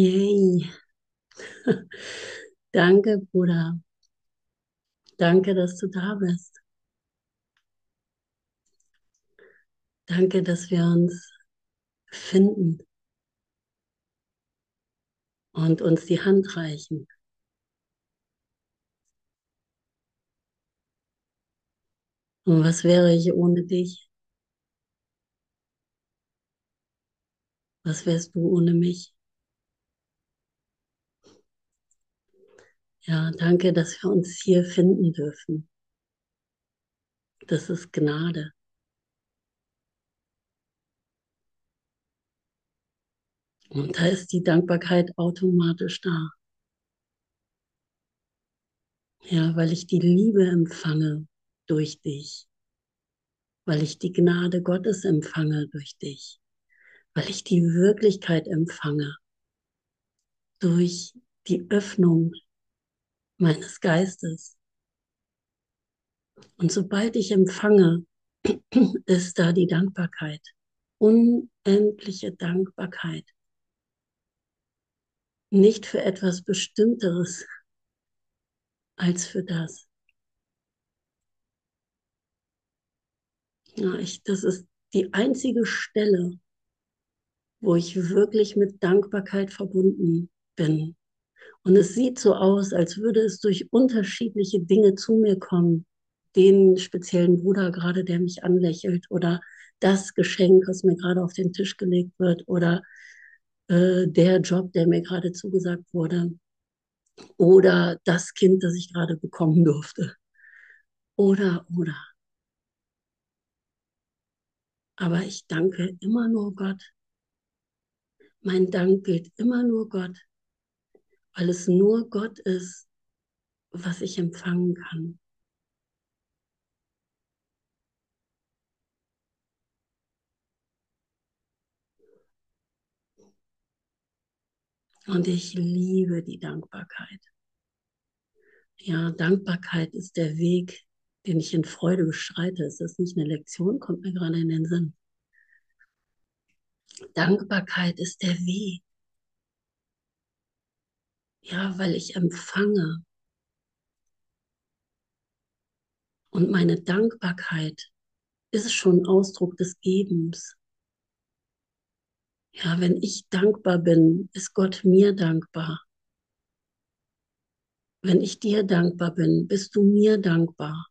Yay. Danke, Bruder. Danke, dass du da bist. Danke, dass wir uns finden und uns die Hand reichen. Und was wäre ich ohne dich? Was wärst du ohne mich? Ja, danke, dass wir uns hier finden dürfen. Das ist Gnade. Und da ist die Dankbarkeit automatisch da. Ja, weil ich die Liebe empfange durch dich. Weil ich die Gnade Gottes empfange durch dich. Weil ich die Wirklichkeit empfange durch die Öffnung meines Geistes. Und sobald ich empfange, ist da die Dankbarkeit, unendliche Dankbarkeit. Nicht für etwas Bestimmteres als für das. Ja, ich, das ist die einzige Stelle, wo ich wirklich mit Dankbarkeit verbunden bin. Und es sieht so aus, als würde es durch unterschiedliche Dinge zu mir kommen. Den speziellen Bruder gerade, der mich anlächelt oder das Geschenk, was mir gerade auf den Tisch gelegt wird oder äh, der Job, der mir gerade zugesagt wurde oder das Kind, das ich gerade bekommen durfte oder, oder. Aber ich danke immer nur Gott. Mein Dank gilt immer nur Gott weil es nur Gott ist, was ich empfangen kann. Und ich liebe die Dankbarkeit. Ja, Dankbarkeit ist der Weg, den ich in Freude beschreite. Ist das nicht eine Lektion? Kommt mir gerade in den Sinn. Dankbarkeit ist der Weg. Ja, weil ich empfange. Und meine Dankbarkeit ist schon Ausdruck des Gebens. Ja, wenn ich dankbar bin, ist Gott mir dankbar. Wenn ich dir dankbar bin, bist du mir dankbar.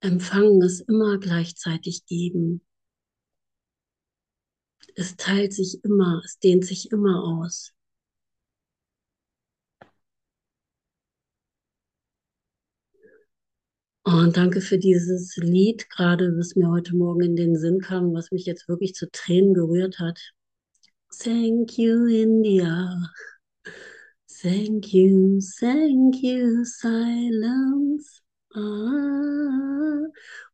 Empfangen ist immer gleichzeitig geben. Es teilt sich immer, es dehnt sich immer aus. Und danke für dieses Lied, gerade was mir heute Morgen in den Sinn kam, was mich jetzt wirklich zu Tränen gerührt hat. Thank you, India. Thank you, thank you, silence. Ah.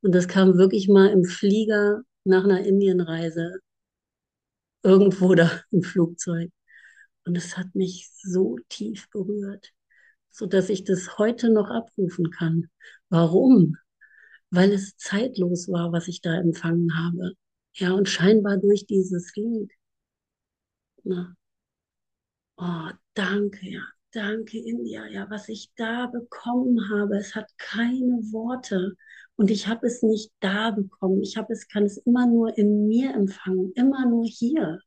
Und das kam wirklich mal im Flieger nach einer Indienreise. Irgendwo da im Flugzeug. Und es hat mich so tief berührt so dass ich das heute noch abrufen kann. Warum? Weil es zeitlos war, was ich da empfangen habe. Ja, und scheinbar durch dieses Lied. Na. Oh, danke, ja, danke, India, ja, was ich da bekommen habe. Es hat keine Worte und ich habe es nicht da bekommen. Ich habe es, kann es immer nur in mir empfangen, immer nur hier.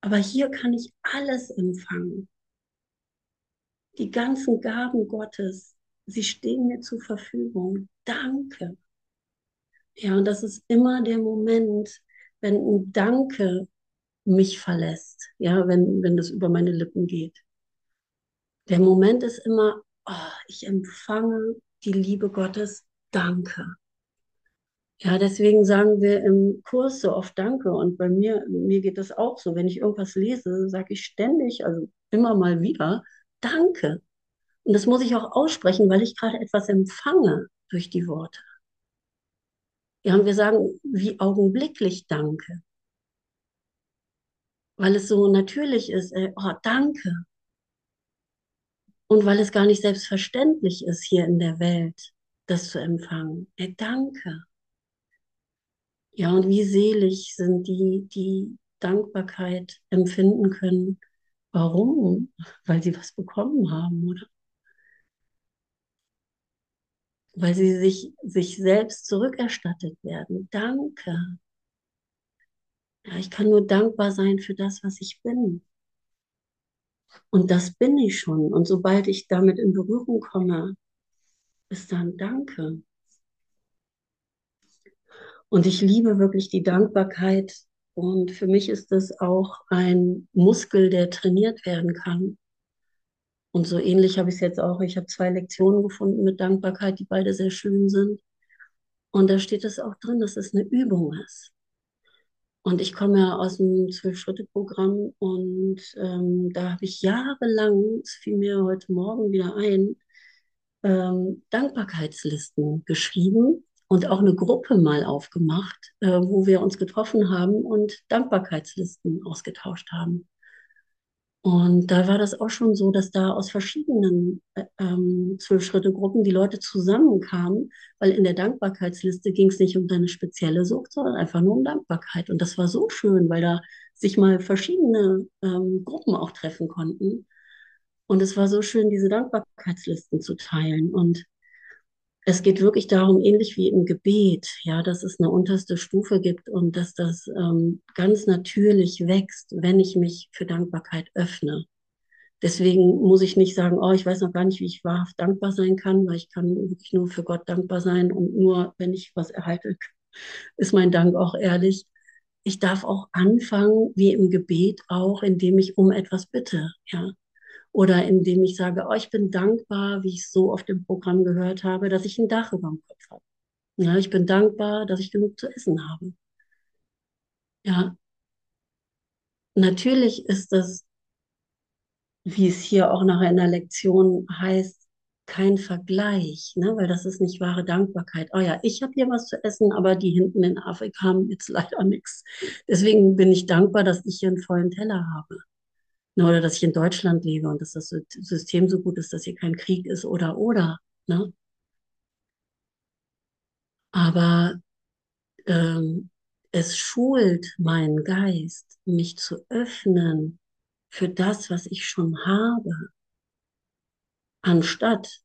Aber hier kann ich alles empfangen die ganzen Gaben Gottes, sie stehen mir zur Verfügung. Danke. Ja, und das ist immer der Moment, wenn ein Danke mich verlässt, ja, wenn, wenn das über meine Lippen geht. Der Moment ist immer, oh, ich empfange die Liebe Gottes, danke. Ja, deswegen sagen wir im Kurs so oft Danke. Und bei mir, mir geht das auch so. Wenn ich irgendwas lese, sage ich ständig, also immer mal wieder, Danke. Und das muss ich auch aussprechen, weil ich gerade etwas empfange durch die Worte. Ja, und wir sagen wie augenblicklich Danke. Weil es so natürlich ist, äh, oh, danke. Und weil es gar nicht selbstverständlich ist hier in der Welt, das zu empfangen. Äh, danke. Ja, und wie selig sind die, die Dankbarkeit empfinden können. Warum? Weil sie was bekommen haben, oder? Weil sie sich, sich selbst zurückerstattet werden. Danke. Ja, ich kann nur dankbar sein für das, was ich bin. Und das bin ich schon. Und sobald ich damit in Berührung komme, ist dann Danke. Und ich liebe wirklich die Dankbarkeit. Und für mich ist es auch ein Muskel, der trainiert werden kann. Und so ähnlich habe ich es jetzt auch. Ich habe zwei Lektionen gefunden mit Dankbarkeit, die beide sehr schön sind. Und da steht es auch drin, dass es eine Übung ist. Und ich komme ja aus dem Zwölf-Schritte-Programm und ähm, da habe ich jahrelang, es fiel mir heute Morgen wieder ein, ähm, Dankbarkeitslisten geschrieben und auch eine Gruppe mal aufgemacht, äh, wo wir uns getroffen haben und Dankbarkeitslisten ausgetauscht haben. Und da war das auch schon so, dass da aus verschiedenen äh, ähm, Zwölf-Schritte-Gruppen die Leute zusammenkamen, weil in der Dankbarkeitsliste ging es nicht um deine spezielle Sucht, sondern einfach nur um Dankbarkeit. Und das war so schön, weil da sich mal verschiedene ähm, Gruppen auch treffen konnten. Und es war so schön, diese Dankbarkeitslisten zu teilen. Und es geht wirklich darum, ähnlich wie im Gebet, ja, dass es eine unterste Stufe gibt und dass das ähm, ganz natürlich wächst, wenn ich mich für Dankbarkeit öffne. Deswegen muss ich nicht sagen, oh, ich weiß noch gar nicht, wie ich wahrhaft dankbar sein kann, weil ich kann wirklich nur für Gott dankbar sein und nur, wenn ich was erhalte, ist mein Dank auch ehrlich. Ich darf auch anfangen, wie im Gebet auch, indem ich um etwas bitte, ja oder indem ich sage, oh, ich bin dankbar, wie ich so auf dem Programm gehört habe, dass ich ein Dach über dem Kopf habe. Ja, ich bin dankbar, dass ich genug zu essen habe. Ja, natürlich ist das, wie es hier auch nachher in der Lektion heißt, kein Vergleich, ne? weil das ist nicht wahre Dankbarkeit. Oh ja, ich habe hier was zu essen, aber die hinten in Afrika haben jetzt leider nichts. Deswegen bin ich dankbar, dass ich hier einen vollen Teller habe. Ne, oder dass ich in Deutschland lebe und dass das System so gut ist, dass hier kein Krieg ist oder oder. Ne? Aber ähm, es schult meinen Geist, mich zu öffnen für das, was ich schon habe, anstatt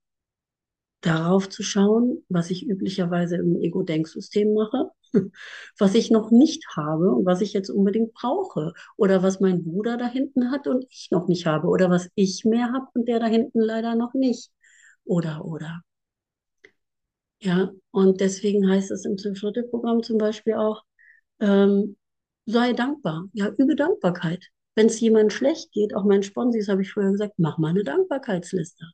darauf zu schauen, was ich üblicherweise im Ego-Denksystem mache, was ich noch nicht habe und was ich jetzt unbedingt brauche. Oder was mein Bruder da hinten hat und ich noch nicht habe. Oder was ich mehr habe und der da hinten leider noch nicht. Oder, oder. Ja, und deswegen heißt es im Zwölf-Schritte-Programm zum Beispiel auch, ähm, sei dankbar. Ja, übe Dankbarkeit. Wenn es jemandem schlecht geht, auch mein Sponsis habe ich früher gesagt, mach mal eine Dankbarkeitsliste.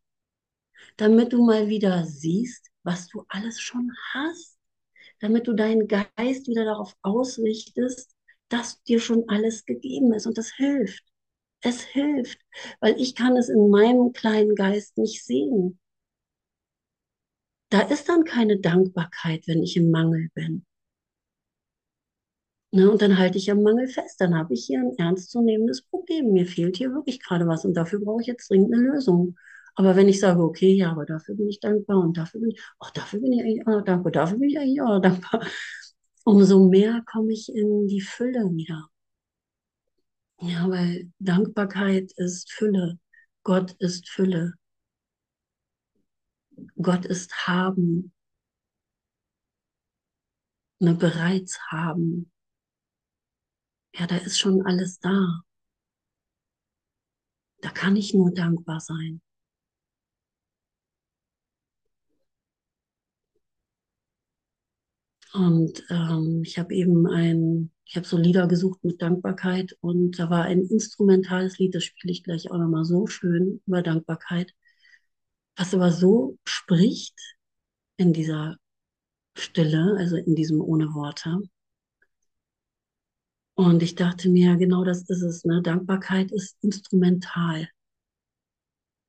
Damit du mal wieder siehst, was du alles schon hast damit du deinen Geist wieder darauf ausrichtest, dass dir schon alles gegeben ist. Und das hilft. Es hilft, weil ich kann es in meinem kleinen Geist nicht sehen. Da ist dann keine Dankbarkeit, wenn ich im Mangel bin. Ne, und dann halte ich am Mangel fest. Dann habe ich hier ein ernstzunehmendes Problem. Mir fehlt hier wirklich gerade was und dafür brauche ich jetzt dringend eine Lösung. Aber wenn ich sage, okay, ja, aber dafür bin ich dankbar und dafür bin ich, ach, dafür bin ich eigentlich auch dankbar, dafür bin ich eigentlich auch dankbar, umso mehr komme ich in die Fülle wieder. Ja, weil Dankbarkeit ist Fülle. Gott ist Fülle. Gott ist haben. Ne, bereits haben. Ja, da ist schon alles da. Da kann ich nur dankbar sein. Und ähm, ich habe eben ein, ich habe so Lieder gesucht mit Dankbarkeit und da war ein instrumentales Lied, das spiele ich gleich auch nochmal so schön über Dankbarkeit, was aber so spricht in dieser Stille, also in diesem ohne Worte. Und ich dachte mir, genau das ist es, ne? Dankbarkeit ist instrumental.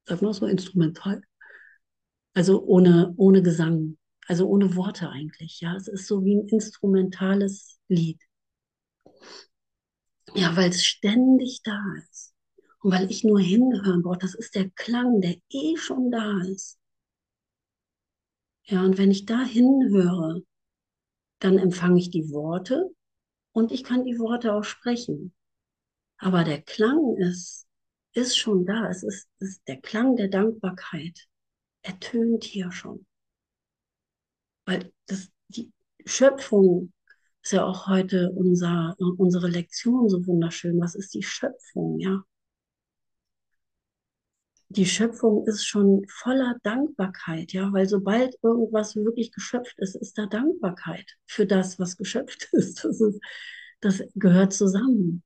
Sag mal so instrumental. Also ohne, ohne Gesang. Also ohne Worte eigentlich, ja. Es ist so wie ein instrumentales Lied. Ja, weil es ständig da ist. Und weil ich nur hinhören brauche, das ist der Klang, der eh schon da ist. Ja, und wenn ich da hinhöre, dann empfange ich die Worte und ich kann die Worte auch sprechen. Aber der Klang ist, ist schon da. Es ist, ist der Klang der Dankbarkeit. Ertönt hier schon. Weil das, die Schöpfung ist ja auch heute unser, unsere Lektion so wunderschön. Was ist die Schöpfung, ja? Die Schöpfung ist schon voller Dankbarkeit, ja, weil sobald irgendwas wirklich geschöpft ist, ist da Dankbarkeit für das, was geschöpft ist. Das, ist, das gehört zusammen.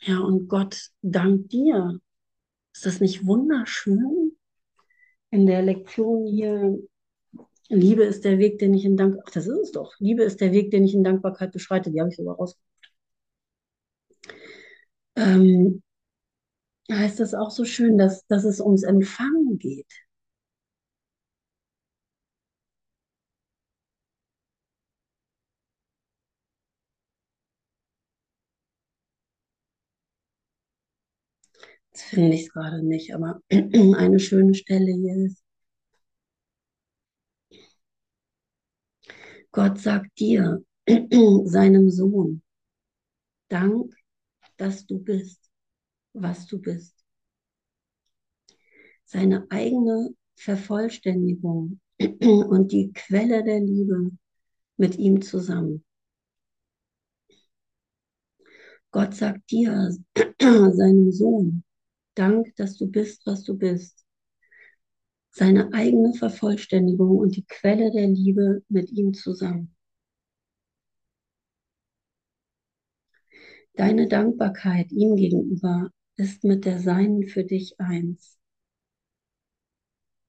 Ja, und Gott dankt dir. Ist das nicht wunderschön? In der Lektion hier, Liebe ist der Weg, den ich in Dank, ach, das ist es doch. Liebe ist der Weg, den ich in Dankbarkeit beschreite. Die habe ich sogar rausgeguckt. Ähm, heißt das auch so schön, dass, dass es ums Empfangen geht. Jetzt finde ich es gerade nicht, aber eine schöne Stelle hier ist. Gott sagt dir, seinem Sohn, Dank, dass du bist, was du bist. Seine eigene Vervollständigung und die Quelle der Liebe mit ihm zusammen. Gott sagt dir, seinem Sohn, Dank, dass du bist, was du bist. Seine eigene Vervollständigung und die Quelle der Liebe mit ihm zusammen. Deine Dankbarkeit ihm gegenüber ist mit der Seinen für dich eins.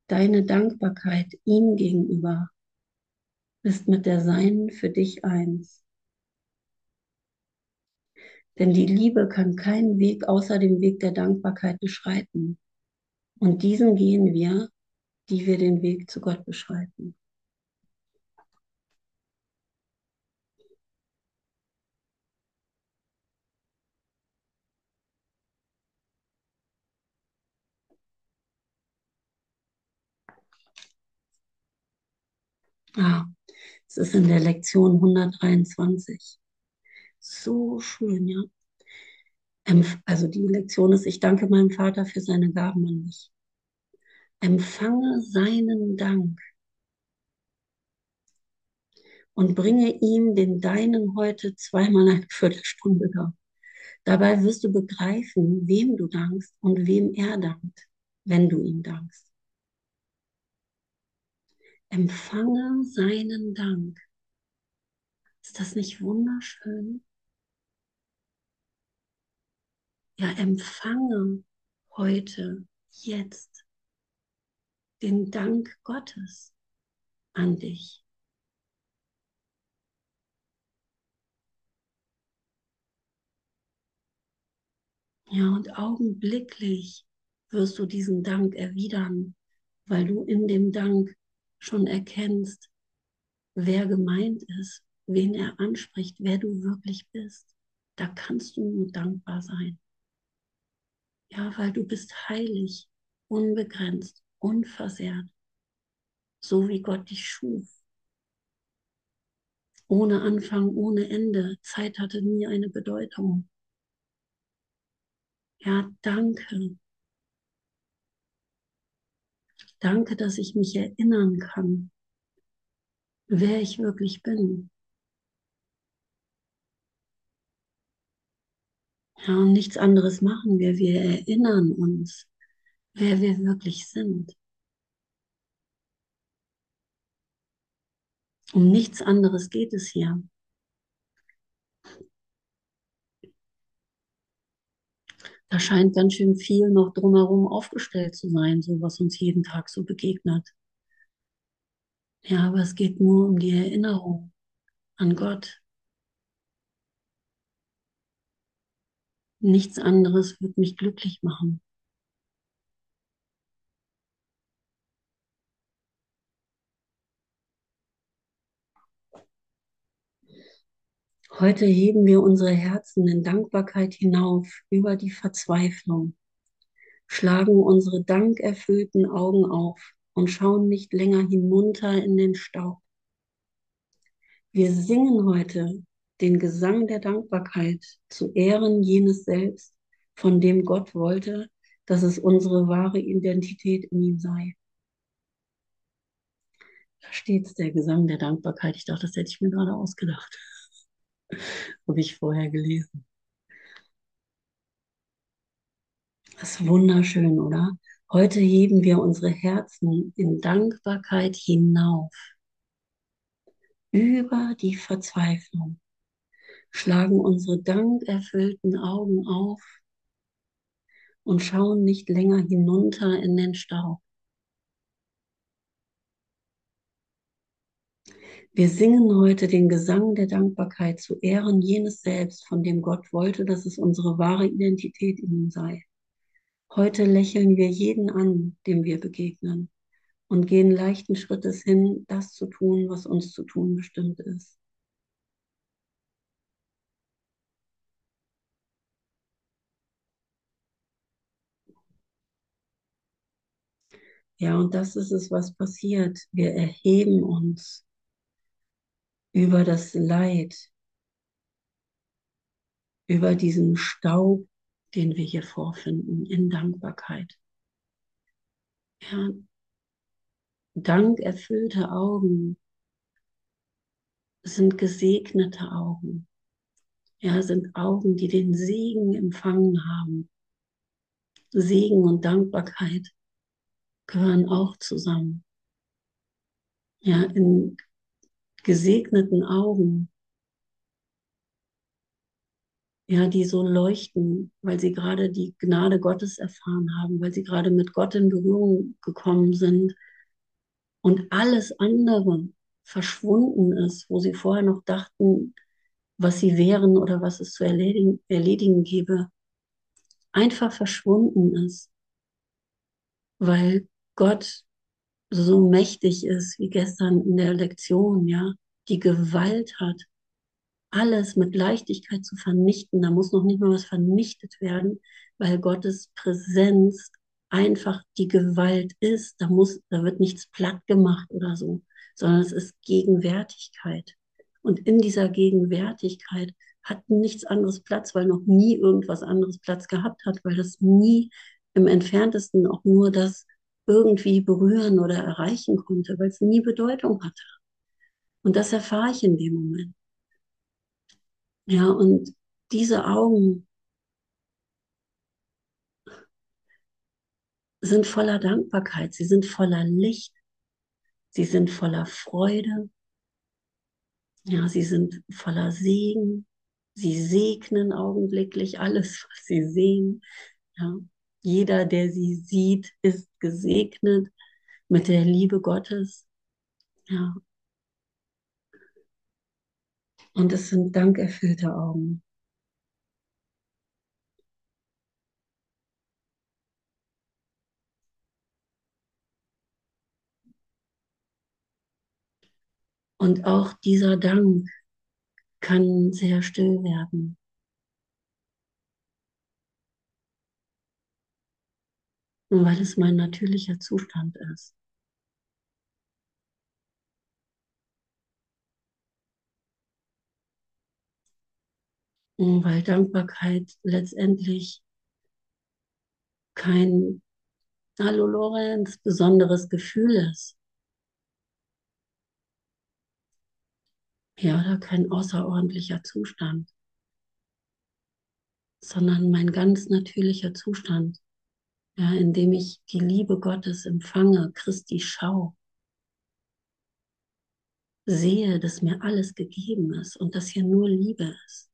Deine Dankbarkeit ihm gegenüber ist mit der Seinen für dich eins. Denn die Liebe kann keinen Weg außer dem Weg der Dankbarkeit beschreiten. Und diesen gehen wir, die wir den Weg zu Gott beschreiten. Ah, es ist in der Lektion 123. So schön, ja. Also die Lektion ist, ich danke meinem Vater für seine Gaben an mich. Empfange seinen Dank und bringe ihm den deinen heute zweimal eine Viertelstunde dar. Dabei wirst du begreifen, wem du dankst und wem er dankt, wenn du ihm dankst. Empfange seinen Dank. Ist das nicht wunderschön? Ja, empfange heute, jetzt den Dank Gottes an dich. Ja, und augenblicklich wirst du diesen Dank erwidern, weil du in dem Dank schon erkennst, wer gemeint ist, wen er anspricht, wer du wirklich bist. Da kannst du nur dankbar sein. Ja, weil du bist heilig, unbegrenzt, unversehrt, so wie Gott dich schuf. Ohne Anfang, ohne Ende. Zeit hatte nie eine Bedeutung. Ja, danke. Danke, dass ich mich erinnern kann, wer ich wirklich bin. Ja, und nichts anderes machen wir. Wir erinnern uns, wer wir wirklich sind. Um nichts anderes geht es hier. Da scheint ganz schön viel noch drumherum aufgestellt zu sein, so was uns jeden Tag so begegnet. Ja, aber es geht nur um die Erinnerung an Gott. Nichts anderes wird mich glücklich machen. Heute heben wir unsere Herzen in Dankbarkeit hinauf über die Verzweiflung, schlagen unsere dankerfüllten Augen auf und schauen nicht länger hinunter in den Staub. Wir singen heute den Gesang der Dankbarkeit zu Ehren jenes Selbst, von dem Gott wollte, dass es unsere wahre Identität in ihm sei. Da steht es, der Gesang der Dankbarkeit. Ich dachte, das hätte ich mir gerade ausgedacht. Habe ich vorher gelesen. Das ist wunderschön, oder? Heute heben wir unsere Herzen in Dankbarkeit hinauf über die Verzweiflung, schlagen unsere dankerfüllten Augen auf und schauen nicht länger hinunter in den Staub. Wir singen heute den Gesang der Dankbarkeit zu Ehren jenes Selbst, von dem Gott wollte, dass es unsere wahre Identität in ihm sei. Heute lächeln wir jeden an, dem wir begegnen und gehen leichten Schrittes hin, das zu tun, was uns zu tun bestimmt ist. Ja, und das ist es, was passiert. Wir erheben uns über das Leid, über diesen Staub, den wir hier vorfinden, in Dankbarkeit. Ja, dankerfüllte Augen sind gesegnete Augen. Ja, sind Augen, die den Segen empfangen haben. Segen und Dankbarkeit gehören auch zusammen. Ja, in gesegneten Augen, ja, die so leuchten, weil sie gerade die Gnade Gottes erfahren haben, weil sie gerade mit Gott in Berührung gekommen sind und alles andere verschwunden ist, wo sie vorher noch dachten, was sie wären oder was es zu erledigen, erledigen gäbe, einfach verschwunden ist, weil Gott so mächtig ist, wie gestern in der Lektion, ja, die Gewalt hat, alles mit Leichtigkeit zu vernichten. Da muss noch nicht mal was vernichtet werden, weil Gottes Präsenz einfach die Gewalt ist. Da muss, da wird nichts platt gemacht oder so, sondern es ist Gegenwärtigkeit. Und in dieser Gegenwärtigkeit hat nichts anderes Platz, weil noch nie irgendwas anderes Platz gehabt hat, weil das nie im entferntesten auch nur das irgendwie berühren oder erreichen konnte, weil es nie Bedeutung hatte. Und das erfahre ich in dem Moment. Ja, und diese Augen sind voller Dankbarkeit, sie sind voller Licht, sie sind voller Freude, ja, sie sind voller Segen, sie segnen augenblicklich alles, was sie sehen. Ja, jeder, der sie sieht, ist gesegnet mit der Liebe Gottes. Ja. Und es sind dankerfüllte Augen. Und auch dieser Dank kann sehr still werden. Weil es mein natürlicher Zustand ist. Weil Dankbarkeit letztendlich kein, hallo Lorenz, besonderes Gefühl ist. Ja, oder kein außerordentlicher Zustand, sondern mein ganz natürlicher Zustand ja, indem ich die Liebe Gottes empfange, Christi schau, sehe, dass mir alles gegeben ist und dass hier nur Liebe ist.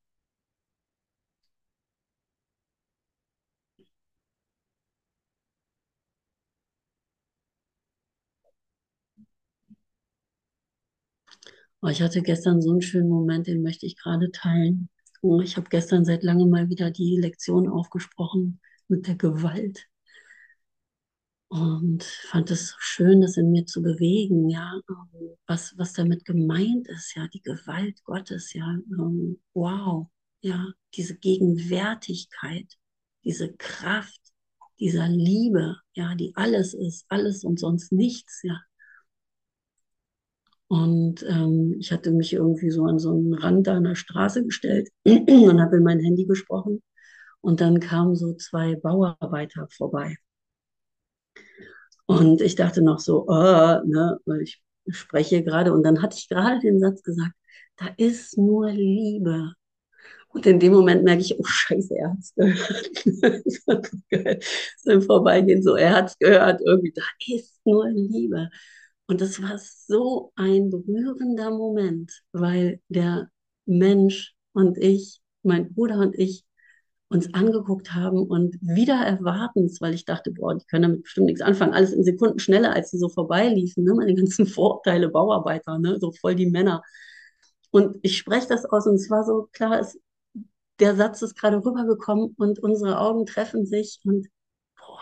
Oh, ich hatte gestern so einen schönen Moment, den möchte ich gerade teilen. Oh, ich habe gestern seit langem mal wieder die Lektion aufgesprochen mit der Gewalt und fand es schön, das in mir zu bewegen, ja, was, was damit gemeint ist, ja, die Gewalt Gottes, ja, ähm, wow, ja, diese Gegenwärtigkeit, diese Kraft dieser Liebe, ja, die alles ist, alles und sonst nichts, ja. Und ähm, ich hatte mich irgendwie so an so einen Rand da an der Straße gestellt und habe in mein Handy gesprochen. Und dann kamen so zwei Bauarbeiter vorbei. Und ich dachte noch so, oh, ne, weil ich spreche gerade. Und dann hatte ich gerade den Satz gesagt, da ist nur Liebe. Und in dem Moment merke ich, oh Scheiße, er hat es gehört. Im Vorbeigehen so, er hat es gehört, irgendwie, da ist nur Liebe. Und das war so ein berührender Moment, weil der Mensch und ich, mein Bruder und ich, uns angeguckt haben und wieder erwartens, weil ich dachte, boah, die können damit bestimmt nichts anfangen, alles in Sekunden schneller, als sie so vorbeiliefen, ne? meine ganzen Vorurteile, Bauarbeiter, ne? so voll die Männer. Und ich spreche das aus und es war so klar, es, der Satz ist gerade rübergekommen und unsere Augen treffen sich und boah,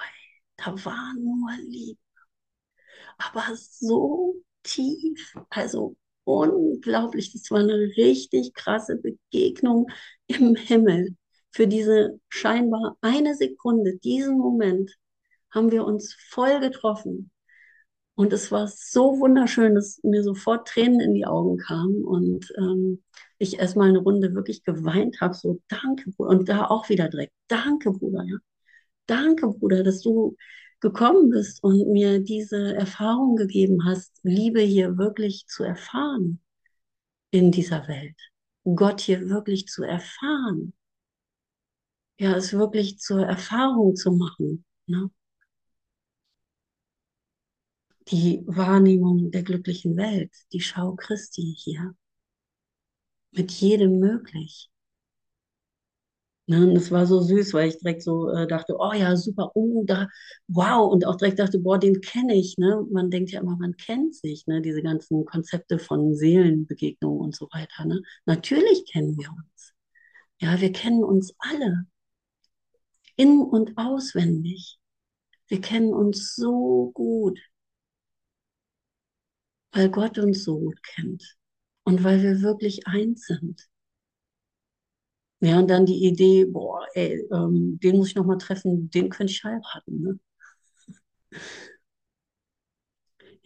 da war nur Liebe. Aber so tief, also unglaublich. Das war eine richtig krasse Begegnung im Himmel. Für diese scheinbar eine Sekunde, diesen Moment, haben wir uns voll getroffen. Und es war so wunderschön, dass mir sofort Tränen in die Augen kamen und ähm, ich erstmal eine Runde wirklich geweint habe, so danke, Bruder. Und da auch wieder direkt, danke, Bruder, ja. Danke, Bruder, dass du gekommen bist und mir diese Erfahrung gegeben hast, Liebe hier wirklich zu erfahren in dieser Welt. Gott hier wirklich zu erfahren. Ja, es wirklich zur Erfahrung zu machen. Ne? Die Wahrnehmung der glücklichen Welt, die Schau Christi hier. Mit jedem möglich. Ne, und das war so süß, weil ich direkt so äh, dachte, oh ja, super, oh, da, wow. Und auch direkt dachte, boah, den kenne ich. Ne? Man denkt ja immer, man kennt sich, ne? diese ganzen Konzepte von Seelenbegegnungen und so weiter. Ne? Natürlich kennen wir uns. Ja, wir kennen uns alle. In- und auswendig. Wir kennen uns so gut, weil Gott uns so gut kennt und weil wir wirklich eins sind. Ja, und dann die Idee, boah, ey, ähm, den muss ich noch mal treffen, den könnte ich heiraten. Ne?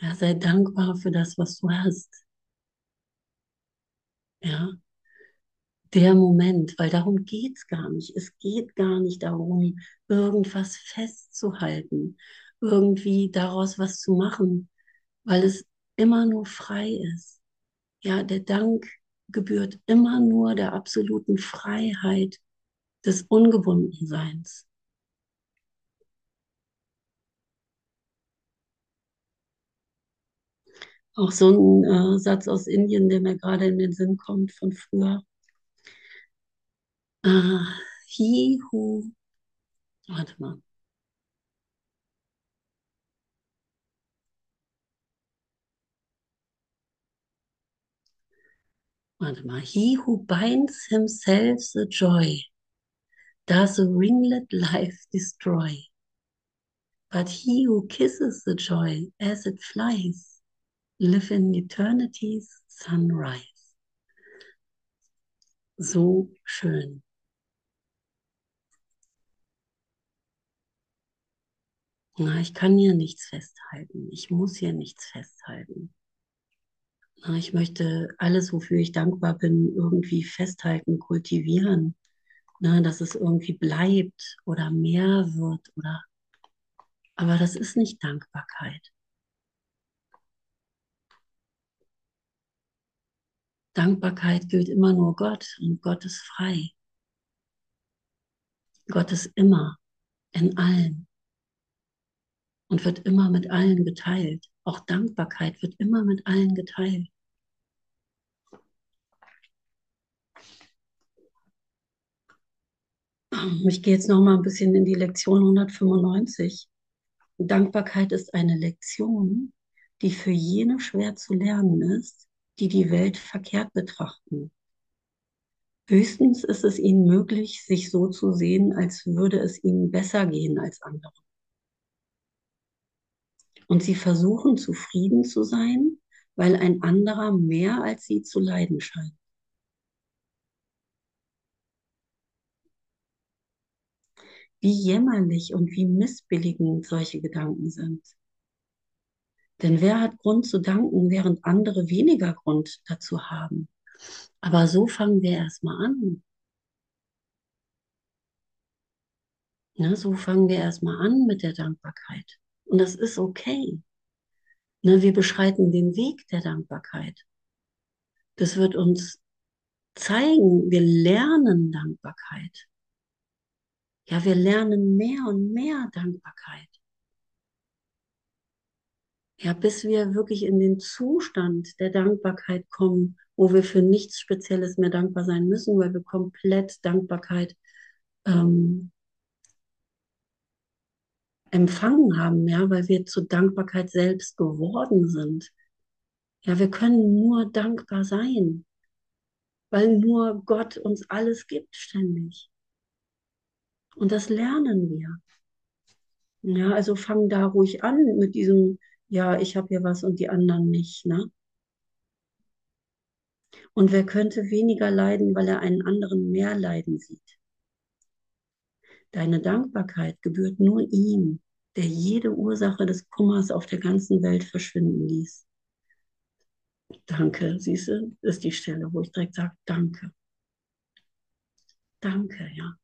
Ja, sei dankbar für das, was du hast. Ja, der Moment, weil darum geht es gar nicht. Es geht gar nicht darum, irgendwas festzuhalten, irgendwie daraus was zu machen, weil es immer nur frei ist. Ja, der Dank gebührt immer nur der absoluten Freiheit des Ungebundenseins. Auch so ein äh, Satz aus Indien, der mir gerade in den Sinn kommt von früher. He who, warte mal. Warte mal. He who binds himself the joy does a ringlet life destroy. But he who kisses the joy as it flies live in eternity's sunrise. So schön. Na, ich kann hier nichts festhalten. Ich muss hier nichts festhalten. Na, ich möchte alles, wofür ich dankbar bin, irgendwie festhalten, kultivieren. Na, dass es irgendwie bleibt oder mehr wird oder. Aber das ist nicht Dankbarkeit. Dankbarkeit gilt immer nur Gott und Gott ist frei. Gott ist immer in allen und wird immer mit allen geteilt. Auch Dankbarkeit wird immer mit allen geteilt. Ich gehe jetzt noch mal ein bisschen in die Lektion 195. Dankbarkeit ist eine Lektion, die für jene schwer zu lernen ist, die die Welt verkehrt betrachten. Höchstens ist es ihnen möglich, sich so zu sehen, als würde es ihnen besser gehen als andere. Und sie versuchen zufrieden zu sein, weil ein anderer mehr als sie zu leiden scheint. Wie jämmerlich und wie missbilligend solche Gedanken sind. Denn wer hat Grund zu danken, während andere weniger Grund dazu haben? Aber so fangen wir erstmal an. Ne, so fangen wir erstmal an mit der Dankbarkeit. Und das ist okay. Ne, wir beschreiten den Weg der Dankbarkeit. Das wird uns zeigen, wir lernen Dankbarkeit. Ja, wir lernen mehr und mehr Dankbarkeit. Ja, bis wir wirklich in den Zustand der Dankbarkeit kommen, wo wir für nichts Spezielles mehr dankbar sein müssen, weil wir komplett Dankbarkeit ähm, empfangen haben, ja, weil wir zur Dankbarkeit selbst geworden sind. Ja, wir können nur dankbar sein, weil nur Gott uns alles gibt ständig. Und das lernen wir. Ja, also fang da ruhig an mit diesem, ja, ich habe hier was und die anderen nicht, ne? Und wer könnte weniger leiden, weil er einen anderen mehr leiden sieht? Deine Dankbarkeit gebührt nur ihm, der jede Ursache des Kummers auf der ganzen Welt verschwinden ließ. Danke, siehst du, ist die Stelle, wo ich direkt sage, danke. Danke, ja.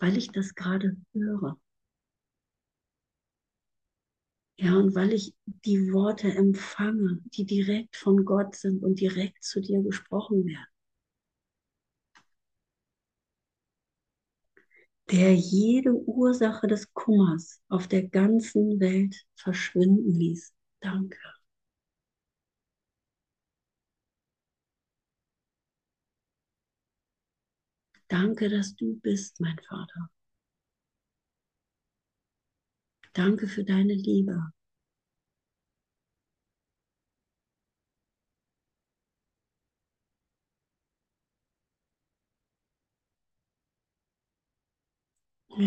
Weil ich das gerade höre. Ja, und weil ich die Worte empfange, die direkt von Gott sind und direkt zu dir gesprochen werden. Der jede Ursache des Kummers auf der ganzen Welt verschwinden ließ. Danke. Danke, dass du bist, mein Vater. Danke für deine Liebe.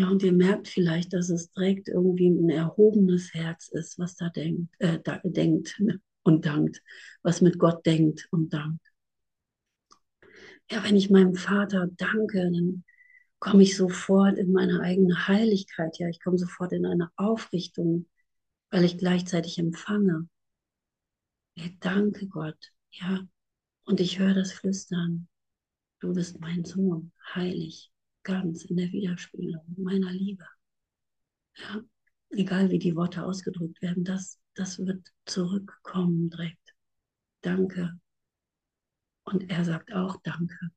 Ja, und ihr merkt vielleicht, dass es direkt irgendwie ein erhobenes Herz ist, was da denkt, äh, da, denkt und dankt, was mit Gott denkt und dankt. Ja, wenn ich meinem Vater danke, dann komme ich sofort in meine eigene Heiligkeit. Ja, ich komme sofort in eine Aufrichtung, weil ich gleichzeitig empfange. Ja, danke Gott. Ja, und ich höre das Flüstern. Du bist mein Sohn, heilig ganz in der Widerspiegelung meiner Liebe. Ja, egal wie die Worte ausgedrückt werden, das, das wird zurückkommen direkt. Danke. Und er sagt auch Danke.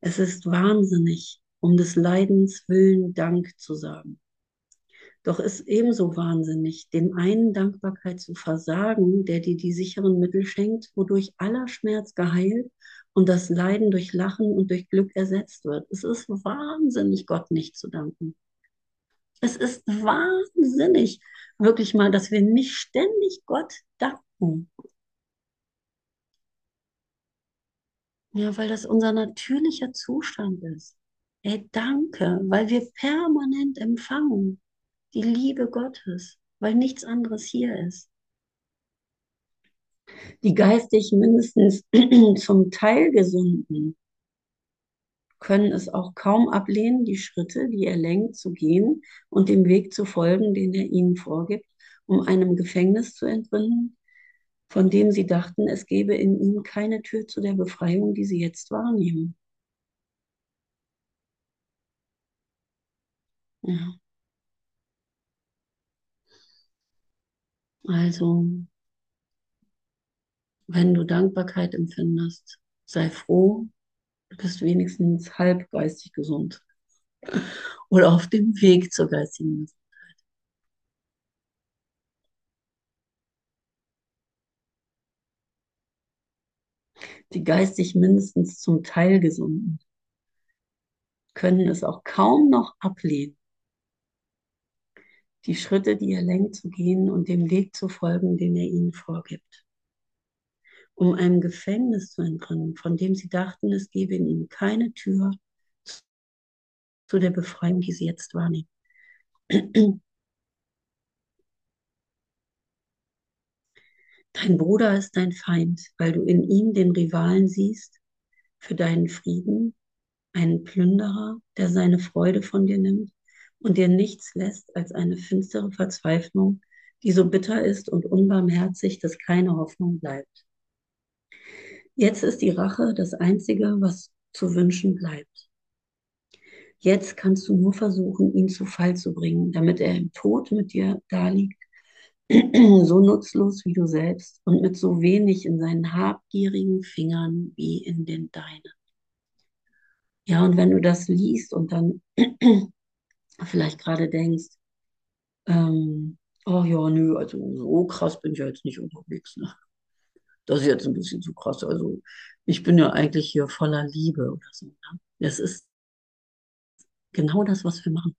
Es ist wahnsinnig, um des Leidens willen Dank zu sagen. Doch ist ebenso wahnsinnig, dem einen Dankbarkeit zu versagen, der dir die sicheren Mittel schenkt, wodurch aller Schmerz geheilt und das Leiden durch Lachen und durch Glück ersetzt wird. Es ist wahnsinnig, Gott nicht zu danken. Es ist wahnsinnig, wirklich mal, dass wir nicht ständig Gott danken. Ja, weil das unser natürlicher Zustand ist. Ey, danke, weil wir permanent empfangen die Liebe Gottes, weil nichts anderes hier ist. Die geistig mindestens zum Teil Gesunden können es auch kaum ablehnen, die Schritte, die er lenkt, zu gehen und dem Weg zu folgen, den er ihnen vorgibt, um einem Gefängnis zu entrinnen, von dem sie dachten, es gebe in ihm keine Tür zu der Befreiung, die sie jetzt wahrnehmen. Ja. Also, wenn du Dankbarkeit empfindest, sei froh, du bist wenigstens halb geistig gesund. Oder auf dem Weg zur geistigen Gesundheit. Die geistig mindestens zum Teil gesunden können es auch kaum noch ablehnen, die Schritte, die er lenkt, zu gehen und dem Weg zu folgen, den er ihnen vorgibt. Um einem Gefängnis zu entrinnen, von dem sie dachten, es gebe in ihnen keine Tür zu der Befreiung, die sie jetzt wahrnehmen. Dein Bruder ist dein Feind, weil du in ihm den Rivalen siehst, für deinen Frieden, einen Plünderer, der seine Freude von dir nimmt und dir nichts lässt als eine finstere Verzweiflung, die so bitter ist und unbarmherzig, dass keine Hoffnung bleibt. Jetzt ist die Rache das Einzige, was zu wünschen bleibt. Jetzt kannst du nur versuchen, ihn zu Fall zu bringen, damit er im Tod mit dir daliegt, so nutzlos wie du selbst und mit so wenig in seinen habgierigen Fingern wie in den deinen. Ja, und wenn du das liest und dann vielleicht gerade denkst, ähm, oh ja, nö, also so krass bin ich ja jetzt nicht unterwegs. Ne? Das ist jetzt ein bisschen zu krass. Also ich bin ja eigentlich hier voller Liebe oder so. Ne? Das ist genau das, was wir machen.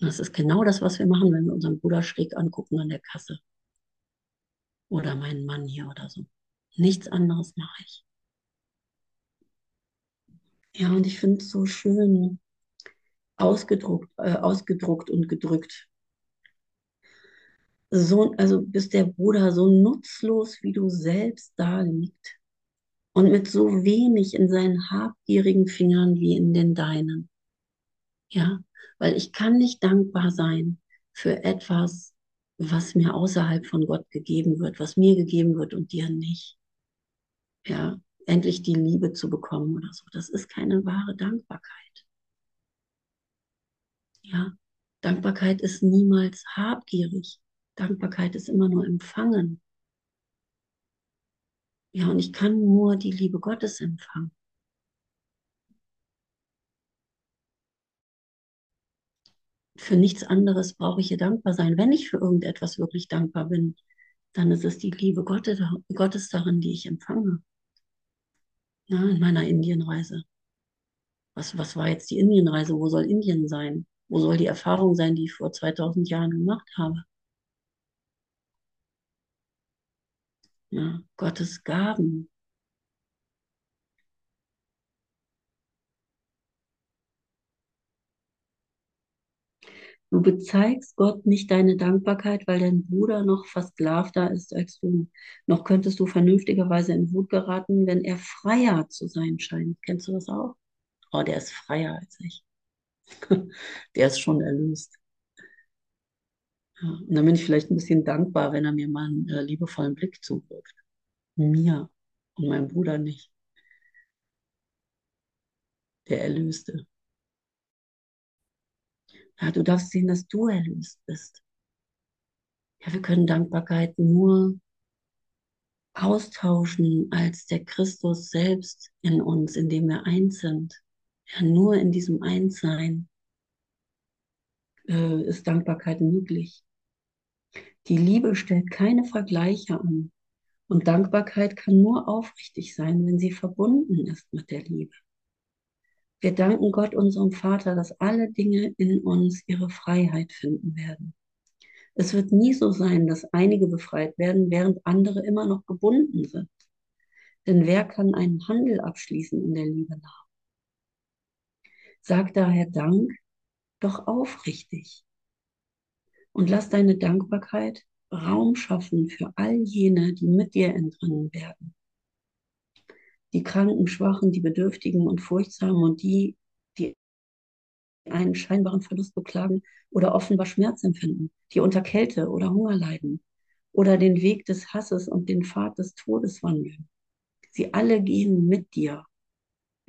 Das ist genau das, was wir machen, wenn wir unseren Bruder schräg angucken an der Kasse. Oder meinen Mann hier oder so. Nichts anderes mache ich. Ja, und ich finde es so schön ausgedruckt, äh, ausgedruckt und gedrückt. So, also bis der Bruder so nutzlos wie du selbst da liegt und mit so wenig in seinen habgierigen Fingern wie in den deinen. Ja, weil ich kann nicht dankbar sein für etwas, was mir außerhalb von Gott gegeben wird, was mir gegeben wird und dir nicht. Ja, endlich die Liebe zu bekommen oder so. Das ist keine wahre Dankbarkeit. Ja, Dankbarkeit ist niemals habgierig. Dankbarkeit ist immer nur empfangen. Ja, und ich kann nur die Liebe Gottes empfangen. Für nichts anderes brauche ich hier dankbar sein. Wenn ich für irgendetwas wirklich dankbar bin, dann ist es die Liebe Gottes darin, die ich empfange. Ja, in meiner Indienreise. Was, was war jetzt die Indienreise? Wo soll Indien sein? Wo soll die Erfahrung sein, die ich vor 2000 Jahren gemacht habe? Ja, Gottes Gaben. Du bezeigst Gott nicht deine Dankbarkeit, weil dein Bruder noch versklavter ist als du. Noch könntest du vernünftigerweise in Wut geraten, wenn er freier zu sein scheint. Kennst du das auch? Oh, der ist freier als ich. der ist schon erlöst. Ja, und dann bin ich vielleicht ein bisschen dankbar, wenn er mir mal einen äh, liebevollen Blick zuwirft. Mir und meinem Bruder nicht. Der Erlöste. Ja, du darfst sehen, dass du erlöst bist. Ja, wir können Dankbarkeit nur austauschen als der Christus selbst in uns, in dem wir eins sind. Ja, nur in diesem Einssein äh, ist Dankbarkeit möglich. Die Liebe stellt keine Vergleiche an. Und Dankbarkeit kann nur aufrichtig sein, wenn sie verbunden ist mit der Liebe. Wir danken Gott, unserem Vater, dass alle Dinge in uns ihre Freiheit finden werden. Es wird nie so sein, dass einige befreit werden, während andere immer noch gebunden sind. Denn wer kann einen Handel abschließen in der Liebe nach? Sag daher Dank, doch aufrichtig. Und lass deine Dankbarkeit Raum schaffen für all jene, die mit dir entrinnen werden die Kranken, Schwachen, die Bedürftigen und Furchtsamen und die, die einen scheinbaren Verlust beklagen oder offenbar Schmerz empfinden, die unter Kälte oder Hunger leiden oder den Weg des Hasses und den Pfad des Todes wandeln. Sie alle gehen mit dir.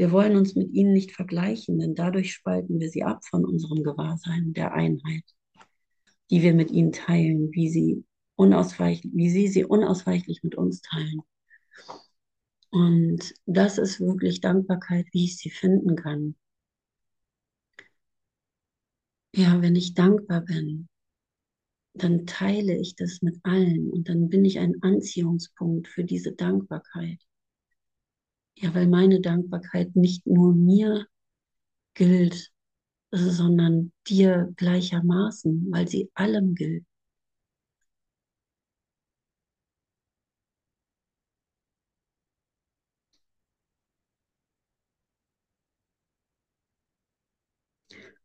Wir wollen uns mit ihnen nicht vergleichen, denn dadurch spalten wir sie ab von unserem Gewahrsein der Einheit, die wir mit ihnen teilen, wie sie unausweichlich, wie sie sie unausweichlich mit uns teilen. Und das ist wirklich Dankbarkeit, wie ich sie finden kann. Ja, wenn ich dankbar bin, dann teile ich das mit allen und dann bin ich ein Anziehungspunkt für diese Dankbarkeit. Ja, weil meine Dankbarkeit nicht nur mir gilt, sondern dir gleichermaßen, weil sie allem gilt.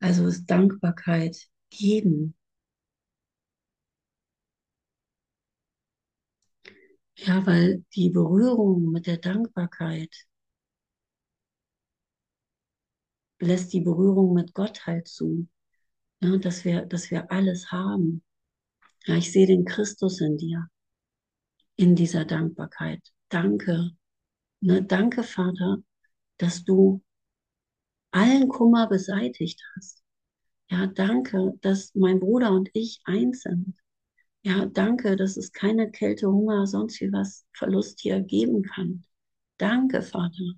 Also ist Dankbarkeit geben. Ja, weil die Berührung mit der Dankbarkeit lässt die Berührung mit Gott halt zu, ne? dass wir, dass wir alles haben. Ja, ich sehe den Christus in dir, in dieser Dankbarkeit. Danke, ne? danke Vater, dass du allen Kummer beseitigt hast. Ja, danke, dass mein Bruder und ich eins sind. Ja, danke, dass es keine Kälte, Hunger, sonst wie was Verlust hier geben kann. Danke, Vater.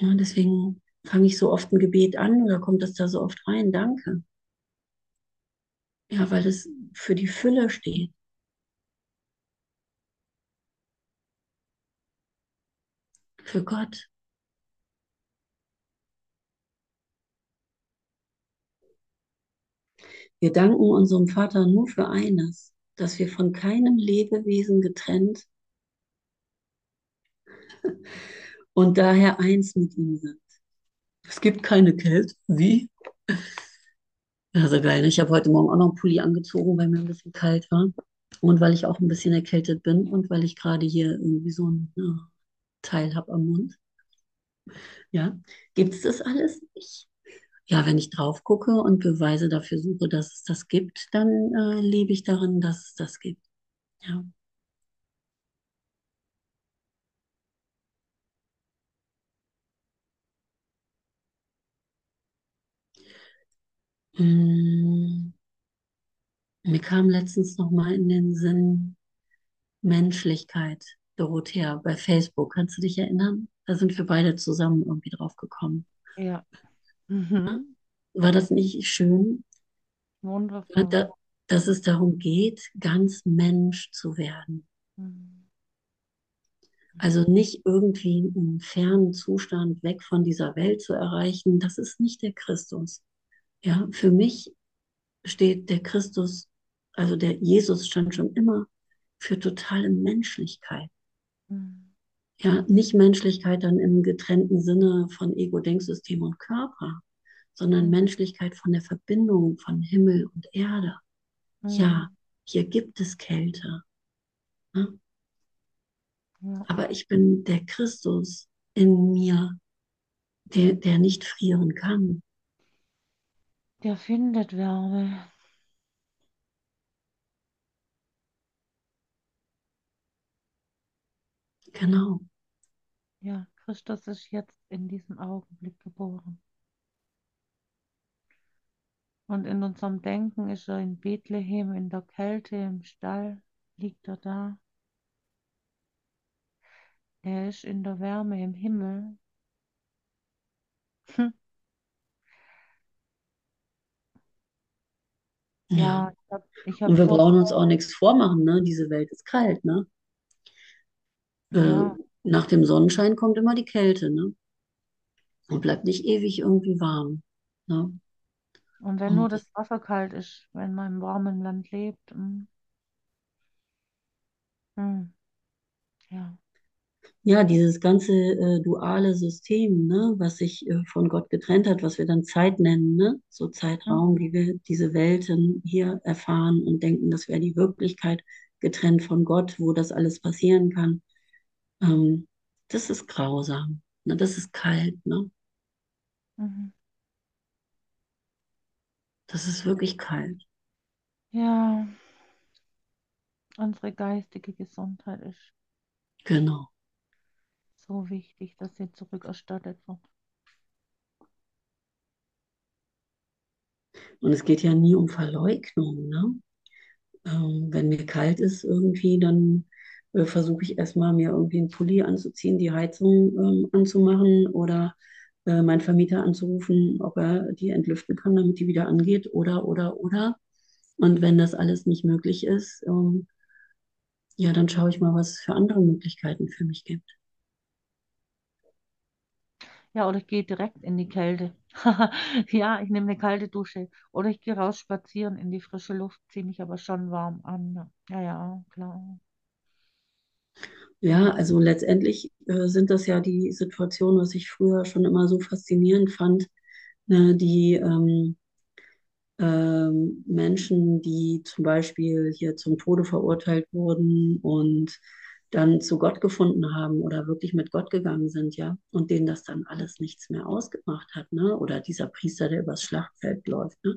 Ja, deswegen fange ich so oft ein Gebet an oder kommt es da so oft rein? Danke. Ja, weil es für die Fülle steht. Für Gott. Wir danken unserem Vater nur für eines, dass wir von keinem Lebewesen getrennt und daher eins mit ihm sind. Es gibt keine Kälte. Wie? Ja, so geil. Ich habe heute Morgen auch noch einen Pulli angezogen, weil mir ein bisschen kalt war. Und weil ich auch ein bisschen erkältet bin und weil ich gerade hier irgendwie so ein ja, Teil habe am Mund. Ja, gibt es das alles nicht? Ja, wenn ich drauf gucke und Beweise dafür suche, dass es das gibt, dann äh, lebe ich darin, dass es das gibt. Ja. Mm, Mir kam letztens noch mal in den Sinn Menschlichkeit, Dorothea, bei Facebook. Kannst du dich erinnern? Da sind wir beide zusammen irgendwie drauf gekommen. Ja. Mhm. War das nicht schön, Wundervoll. da, dass es darum geht, ganz Mensch zu werden? Mhm. Also nicht irgendwie einen fernen Zustand weg von dieser Welt zu erreichen. Das ist nicht der Christus. Ja, für mich steht der Christus, also der Jesus stand schon immer für totale Menschlichkeit. Mhm. Ja, nicht Menschlichkeit dann im getrennten Sinne von Ego-Denksystem und Körper, sondern Mhm. Menschlichkeit von der Verbindung von Himmel und Erde. Ja, Mhm. hier gibt es Kälte. Ne? Ja. Aber ich bin der Christus in mir, der, der nicht frieren kann. Der findet Wärme. Genau. Ja, Christus ist jetzt in diesem Augenblick geboren. Und in unserem Denken ist er in Bethlehem in der Kälte im Stall, liegt er da. Er ist in der Wärme im Himmel. Hm. Ja. Ich habe ich Und hab wir vor, brauchen uns auch nichts vormachen, ne? Diese Welt ist kalt, ne? Ja, nach dem Sonnenschein kommt immer die Kälte, ne? Und bleibt nicht ewig irgendwie warm. Ne? und wenn nur Und das Wasser kalt ist, wenn man im warmen Land lebt, hm, hm, ja, ja, dieses ganze äh, duale System, ne, was sich äh, von Gott getrennt hat, was wir dann Zeit nennen, ne? So Zeitraum, mhm, wie wir diese Welten hier erfahren und denken, das wäre die Wirklichkeit, getrennt von Gott, wo das alles passieren kann. Ähm, das ist grausam. Ne? Das ist kalt, ne? mhm. Das ist wirklich kalt. Ja, unsere geistige Gesundheit ist Genau. so wichtig, dass sie zurückerstattet wird. Und es geht ja nie um Verleugnung, ne? Ähm, wenn mir kalt ist irgendwie, dann äh, versuche ich erstmal mir irgendwie einen Pulli anzuziehen, die Heizung ähm, anzumachen oder äh, meinen Vermieter anzurufen, ob er die entlüften kann, damit die wieder angeht oder, oder, oder. Und wenn das alles nicht möglich ist, ähm, ja, dann schaue ich mal, was es für andere Möglichkeiten für mich gibt. Ja, oder ich gehe direkt in die Kälte. Ja, ich nehme eine kalte Dusche. Oder ich gehe raus spazieren in die frische Luft, ziehe mich aber schon warm an. Ja, ja, klar. Ja, also letztendlich äh, sind das ja die Situationen, was ich früher schon immer so faszinierend fand, ne, die ähm, ähm, Menschen, die zum Beispiel hier zum Tode verurteilt wurden und dann zu Gott gefunden haben oder wirklich mit Gott gegangen sind, ja, und denen das dann alles nichts mehr ausgemacht hat, ne? Oder dieser Priester, der übers Schlachtfeld läuft, ne?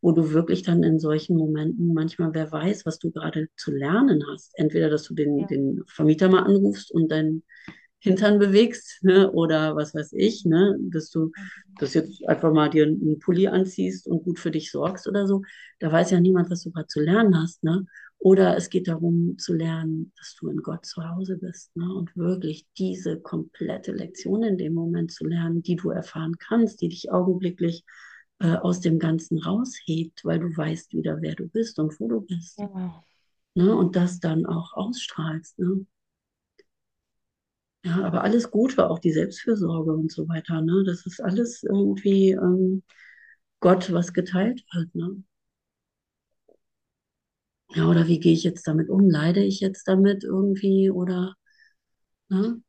Wo du wirklich dann in solchen Momenten manchmal, wer weiß, was du gerade zu lernen hast. Entweder, dass du den, Ja. den Vermieter mal anrufst und dein Hintern bewegst, ne? Oder was weiß ich, ne? Dass du das jetzt einfach mal dir einen Pulli anziehst und gut für dich sorgst oder so. Da weiß ja niemand, was du gerade zu lernen hast, ne? Oder es geht darum zu lernen, dass du in Gott zu Hause bist, ne? Und wirklich diese komplette Lektion in dem Moment zu lernen, die du erfahren kannst, die dich augenblicklich äh, aus dem Ganzen raushebt, weil du weißt wieder, wer du bist und wo du bist. Ja. Ne? Und das dann auch ausstrahlst. Ne? Ja, aber alles Gute, auch die Selbstfürsorge und so weiter, ne? Das ist alles irgendwie ähm, Gott, was geteilt wird, ne? Ja, oder wie gehe ich jetzt damit um? Leide ich jetzt damit irgendwie oder, ne?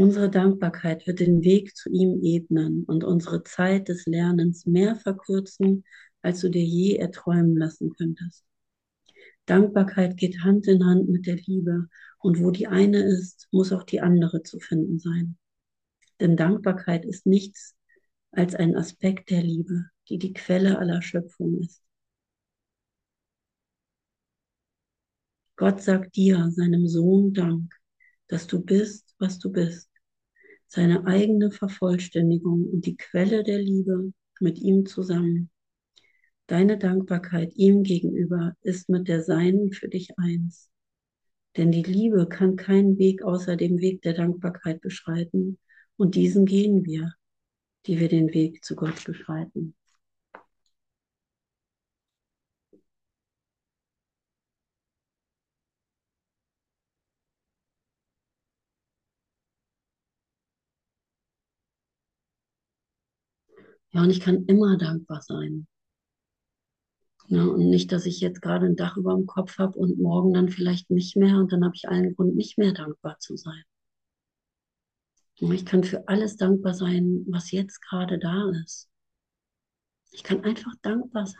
Unsere Dankbarkeit wird den Weg zu ihm ebnen und unsere Zeit des Lernens mehr verkürzen, als du dir je erträumen lassen könntest. Dankbarkeit geht Hand in Hand mit der Liebe und wo die eine ist, muss auch die andere zu finden sein. Denn Dankbarkeit ist nichts als ein Aspekt der Liebe, die die Quelle aller Schöpfung ist. Gott sagt dir, seinem Sohn, Dank, dass du bist, was du bist, seine eigene Vervollständigung und die Quelle der Liebe mit ihm zusammen. Deine Dankbarkeit ihm gegenüber ist mit der seinen für dich eins. Denn die Liebe kann keinen Weg außer dem Weg der Dankbarkeit beschreiten, und diesen gehen wir, die wir den Weg zu Gott beschreiten. Ja, und ich kann immer dankbar sein. Ja, und nicht, dass ich jetzt gerade ein Dach über dem Kopf habe und morgen dann vielleicht nicht mehr und dann habe ich allen Grund, nicht mehr dankbar zu sein. Und ich kann für alles dankbar sein, was jetzt gerade da ist. Ich kann einfach dankbar sein.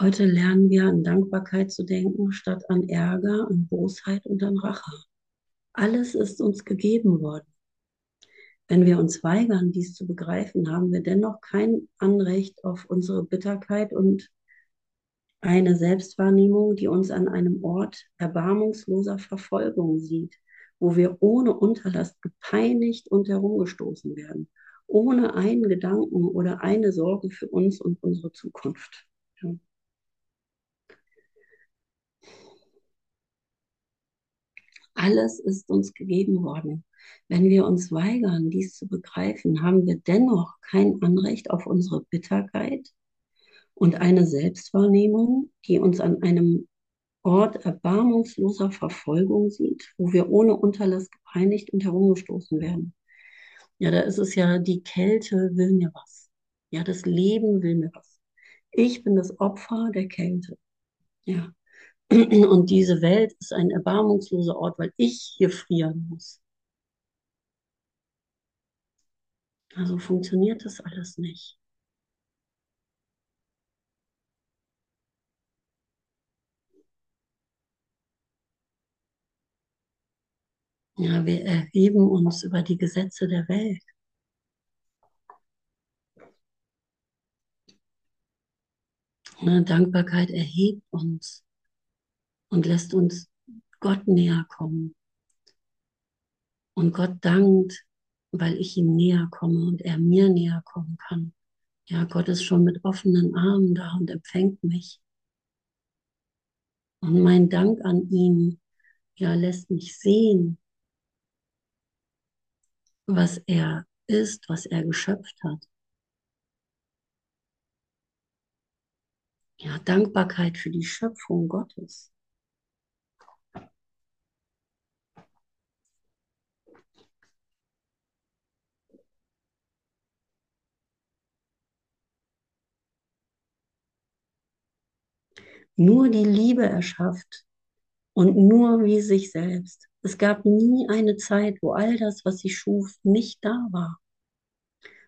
Heute lernen wir an Dankbarkeit zu denken, statt an Ärger, an Bosheit und an Rache. Alles ist uns gegeben worden. Wenn wir uns weigern, dies zu begreifen, haben wir dennoch kein Anrecht auf unsere Bitterkeit und eine Selbstwahrnehmung, die uns an einem Ort erbarmungsloser Verfolgung sieht, wo wir ohne Unterlass gepeinigt und herumgestoßen werden, ohne einen Gedanken oder eine Sorge für uns und unsere Zukunft. Ja. Alles ist uns gegeben worden. Wenn wir uns weigern, dies zu begreifen, haben wir dennoch kein Anrecht auf unsere Bitterkeit und eine Selbstwahrnehmung, die uns an einem Ort erbarmungsloser Verfolgung sieht, wo wir ohne Unterlass gepeinigt und herumgestoßen werden. Ja, da ist es ja, die Kälte will mir was. Ja, das Leben will mir was. Ich bin das Opfer der Kälte. Ja. Und diese Welt ist ein erbarmungsloser Ort, weil ich hier frieren muss. Also funktioniert das alles nicht. Ja, wir erheben uns über die Gesetze der Welt. Dankbarkeit erhebt uns und lässt uns Gott näher kommen. Und Gott dankt, weil ich ihm näher komme und er mir näher kommen kann. Ja, Gott ist schon mit offenen Armen da und empfängt mich. Und mein Dank an ihn, ja, lässt mich sehen, was er ist, was er geschöpft hat. Ja, Dankbarkeit für die Schöpfung Gottes. Nur die Liebe erschafft und nur wie sich selbst. Es gab nie eine Zeit, wo all das, was sie schuf, nicht da war.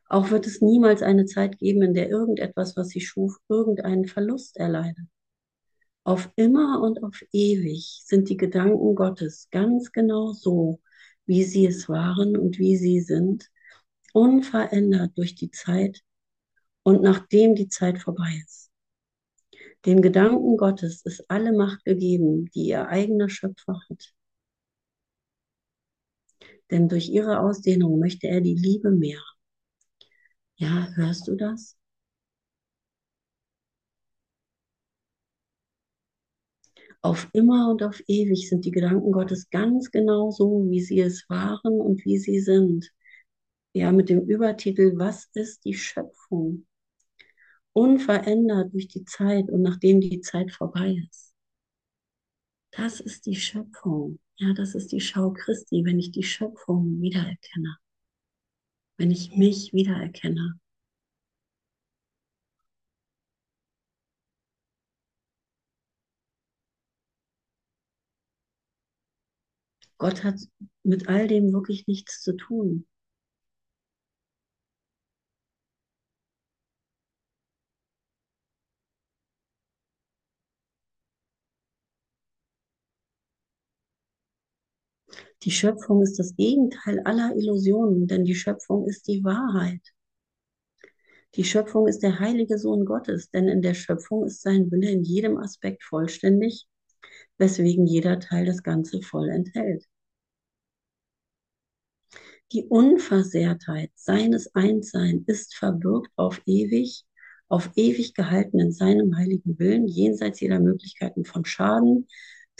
Auch wird es niemals eine Zeit geben, in der irgendetwas, was sie schuf, irgendeinen Verlust erleidet. Auf immer und auf ewig sind die Gedanken Gottes ganz genau so, wie sie es waren und wie sie sind, unverändert durch die Zeit und nachdem die Zeit vorbei ist. Den Gedanken Gottes ist alle Macht gegeben, die ihr eigener Schöpfer hat. Denn durch ihre Ausdehnung möchte er die Liebe mehren. Ja, hörst du das? Auf immer und auf ewig sind die Gedanken Gottes ganz genau so, wie sie es waren und wie sie sind. Ja, mit dem Übertitel Was ist die Schöpfung? Unverändert durch die Zeit und nachdem die Zeit vorbei ist. Das ist die Schöpfung. Ja, das ist die Schau Christi, wenn ich die Schöpfung wiedererkenne. Wenn ich mich wiedererkenne. Gott hat mit all dem wirklich nichts zu tun. Die Schöpfung ist das Gegenteil aller Illusionen, denn die Schöpfung ist die Wahrheit. Die Schöpfung ist der heilige Sohn Gottes, denn in der Schöpfung ist sein Wille in jedem Aspekt vollständig, weswegen jeder Teil das Ganze voll enthält. Die Unversehrtheit seines Einssein ist verbürgt auf ewig, auf ewig gehalten in seinem heiligen Willen, jenseits jeder Möglichkeiten von Schaden,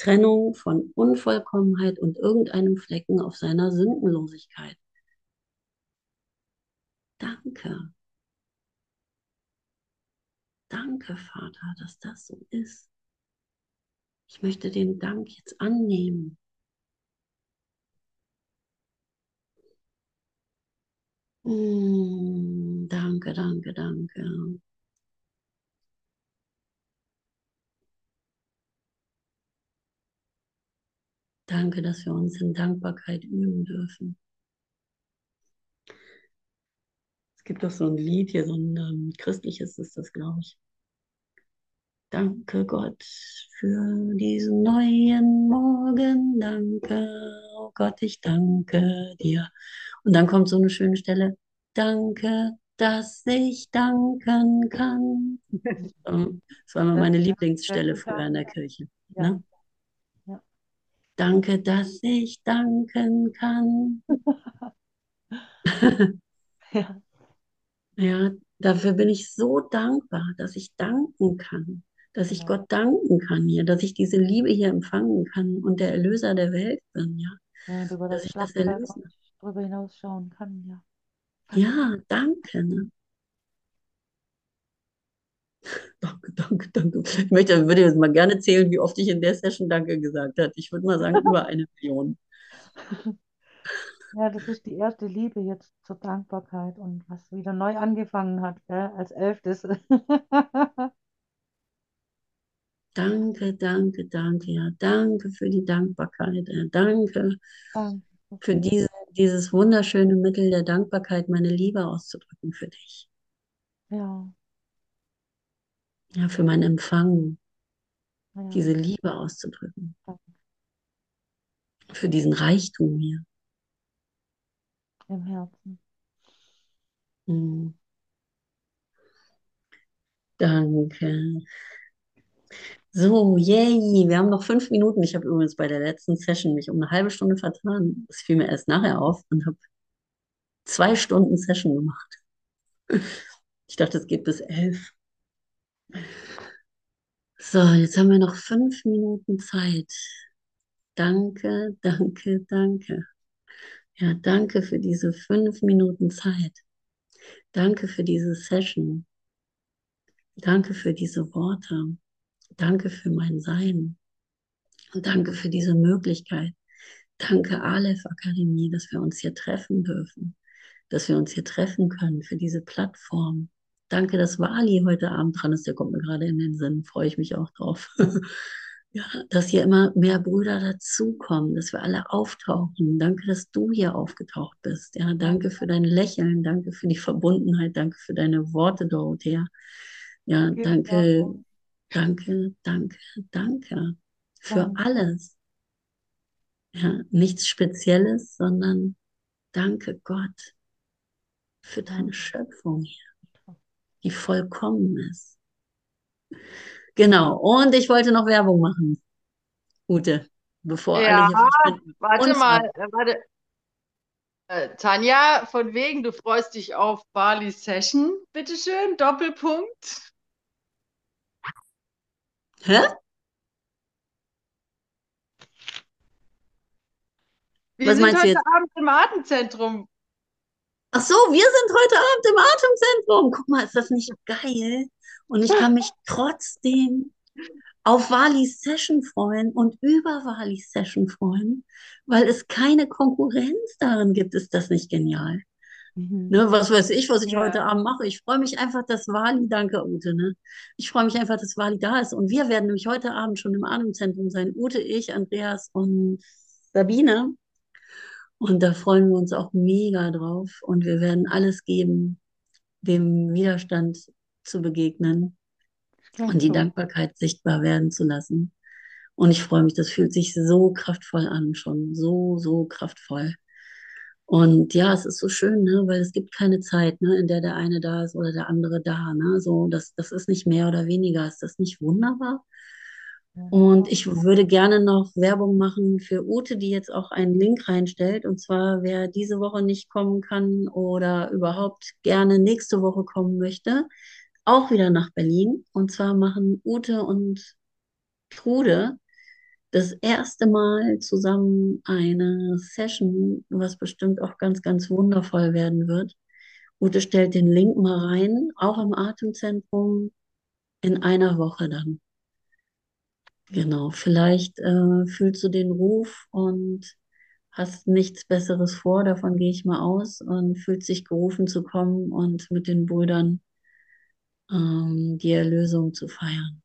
Trennung, von Unvollkommenheit und irgendeinem Flecken auf seiner Sündenlosigkeit. Danke. Danke, Vater, dass das so ist. Ich möchte den Dank jetzt annehmen. Mm, danke, danke, danke. Danke, dass wir uns in Dankbarkeit üben dürfen. Es gibt doch so ein Lied hier, so ein ähm, christliches ist das, glaube ich. Danke Gott für diesen neuen Morgen. Danke, oh Gott, ich danke dir. Und dann kommt so eine schöne Stelle. Danke, dass ich danken kann. Das war immer meine Lieblingsstelle früher in der Kirche. Ja. Ne? Danke, dass ich danken kann. ja. ja, dafür bin ich so dankbar, dass ich danken kann dass ich ja. Gott danken kann hier, dass ich diese Liebe hier empfangen kann und der Erlöser der Welt bin, ja. ja dass das ich das erlösen. darüber hinausschauen kann, ja. Ja, danke. Ne? Danke, danke, danke. Ich möchte, würde jetzt mal gerne zählen, wie oft ich in der Session Danke gesagt habe. Ich würde mal sagen, über eine Million. Ja, das ist die erste Liebe jetzt zur Dankbarkeit und was wieder neu angefangen hat, gell, als elftes. Danke, danke, danke, ja. Danke für die Dankbarkeit. Ja. Danke, danke für diese, dieses wunderschöne Mittel der Dankbarkeit, meine Liebe auszudrücken für dich. Ja. Ja, für mein Empfang, ja. diese Liebe auszudrücken. Für diesen Reichtum hier. Im Herzen. Hm. Danke. So, yay, wir haben noch fünf Minuten. Ich habe übrigens bei der letzten Session mich um eine halbe Stunde vertan. Das fiel mir erst nachher auf und habe zwei Stunden Session gemacht. Ich dachte, es geht bis elf. So, jetzt haben wir noch fünf Minuten Zeit. Danke, danke, danke. Ja, danke für diese fünf Minuten Zeit. Danke für diese Session. Danke für diese Worte. Danke für mein Sein. Und danke für diese Möglichkeit. Danke, Aleph Akademie, dass wir uns hier treffen dürfen, dass wir uns hier treffen können für diese Plattform. Danke, dass Wali heute Abend dran ist. Der kommt mir gerade in den Sinn. Freue ich mich auch drauf. Ja, dass hier immer mehr Brüder dazukommen, dass wir alle auftauchen. Danke, dass du hier aufgetaucht bist. Ja, danke für dein Lächeln, danke für die Verbundenheit, danke für deine Worte, Dorothea. Ja, danke, danke, danke, danke für alles. Ja, nichts Spezielles, sondern danke Gott für deine. Schöpfung hier, die vollkommen ist. Genau. Und ich wollte noch Werbung machen. Ute, bevor alle Ja, hier verschwinden. warte mal, äh, warte. Äh, Tanja, von wegen, du freust dich auf Bali Session, bitteschön, Doppelpunkt. Hä? Wir Was sind meinst du heute jetzt? Abend im Atemzentrum. Ach so, wir sind heute Abend im Atemzentrum. Guck mal, ist das nicht geil? Und ich kann mich trotzdem auf Walis Session freuen und über Walis Session freuen, weil es keine Konkurrenz darin gibt. Ist das nicht genial? Mhm. Ne, was weiß ich, was ich Ja. heute Abend mache. Ich freue mich einfach, dass Wali, danke Ute, ne? Ich freue mich einfach, dass Wali da ist. Und wir werden nämlich heute Abend schon im Atemzentrum sein. Ute, ich, Andreas und Sabine. Und da freuen wir uns auch mega drauf. Und wir werden alles geben, dem Widerstand zu begegnen Klingt und die so. Dankbarkeit sichtbar werden zu lassen. Und ich freue mich, das fühlt sich so kraftvoll an, schon so, so kraftvoll. Und ja, es ist so schön, ne, weil es gibt keine Zeit, ne, in der der eine da ist oder der andere da, ne, so, das, das ist nicht mehr oder weniger. Ist das nicht wunderbar? Und ich würde gerne noch Werbung machen für Ute, die jetzt auch einen Link reinstellt. Und zwar, wer diese Woche nicht kommen kann oder überhaupt gerne nächste Woche kommen möchte, auch wieder nach Berlin. Und zwar machen Ute und Trude das erste Mal zusammen eine Session, was bestimmt auch ganz, ganz wundervoll werden wird. Ute stellt den Link mal rein, auch im Atemzentrum in einer Woche dann. Genau, vielleicht äh, fühlst du den Ruf und hast nichts Besseres vor, davon gehe ich mal aus, und fühlst dich gerufen zu kommen und mit den Brüdern ähm, die Erlösung zu feiern.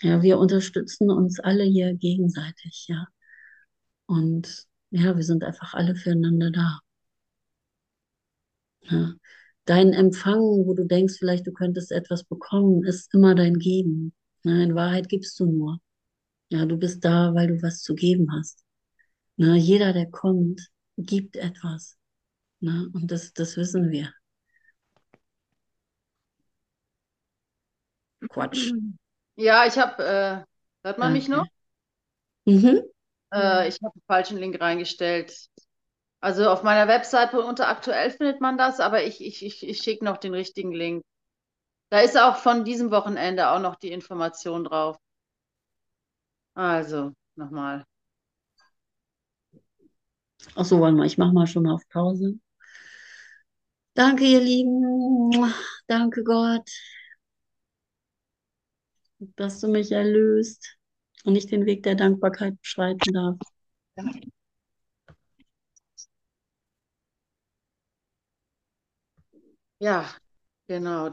Ja, wir unterstützen uns alle hier gegenseitig, ja. Und ja, wir sind einfach alle füreinander da. Ja. Dein Empfang, wo du denkst, vielleicht du könntest etwas bekommen, ist immer dein Geben. Ne, in Wahrheit gibst du nur. Ja, du bist da, weil du was zu geben hast. Ne, jeder, der kommt, gibt etwas. Ne, und das, das wissen wir. Quatsch. Ja, ich habe, äh, hört man mich noch? Mhm. Äh, ich habe den falschen Link reingestellt. Also auf meiner Webseite unter aktuell findet man das, aber ich, ich, ich, ich schicke noch den richtigen Link. Da ist auch von diesem Wochenende auch noch die Information drauf. Also, nochmal. Ach so, warte mal, ich mache mal schon auf Pause. Danke, ihr Lieben. Danke, Gott, dass du mich erlöst und ich den Weg der Dankbarkeit beschreiten darf. Ja, genau.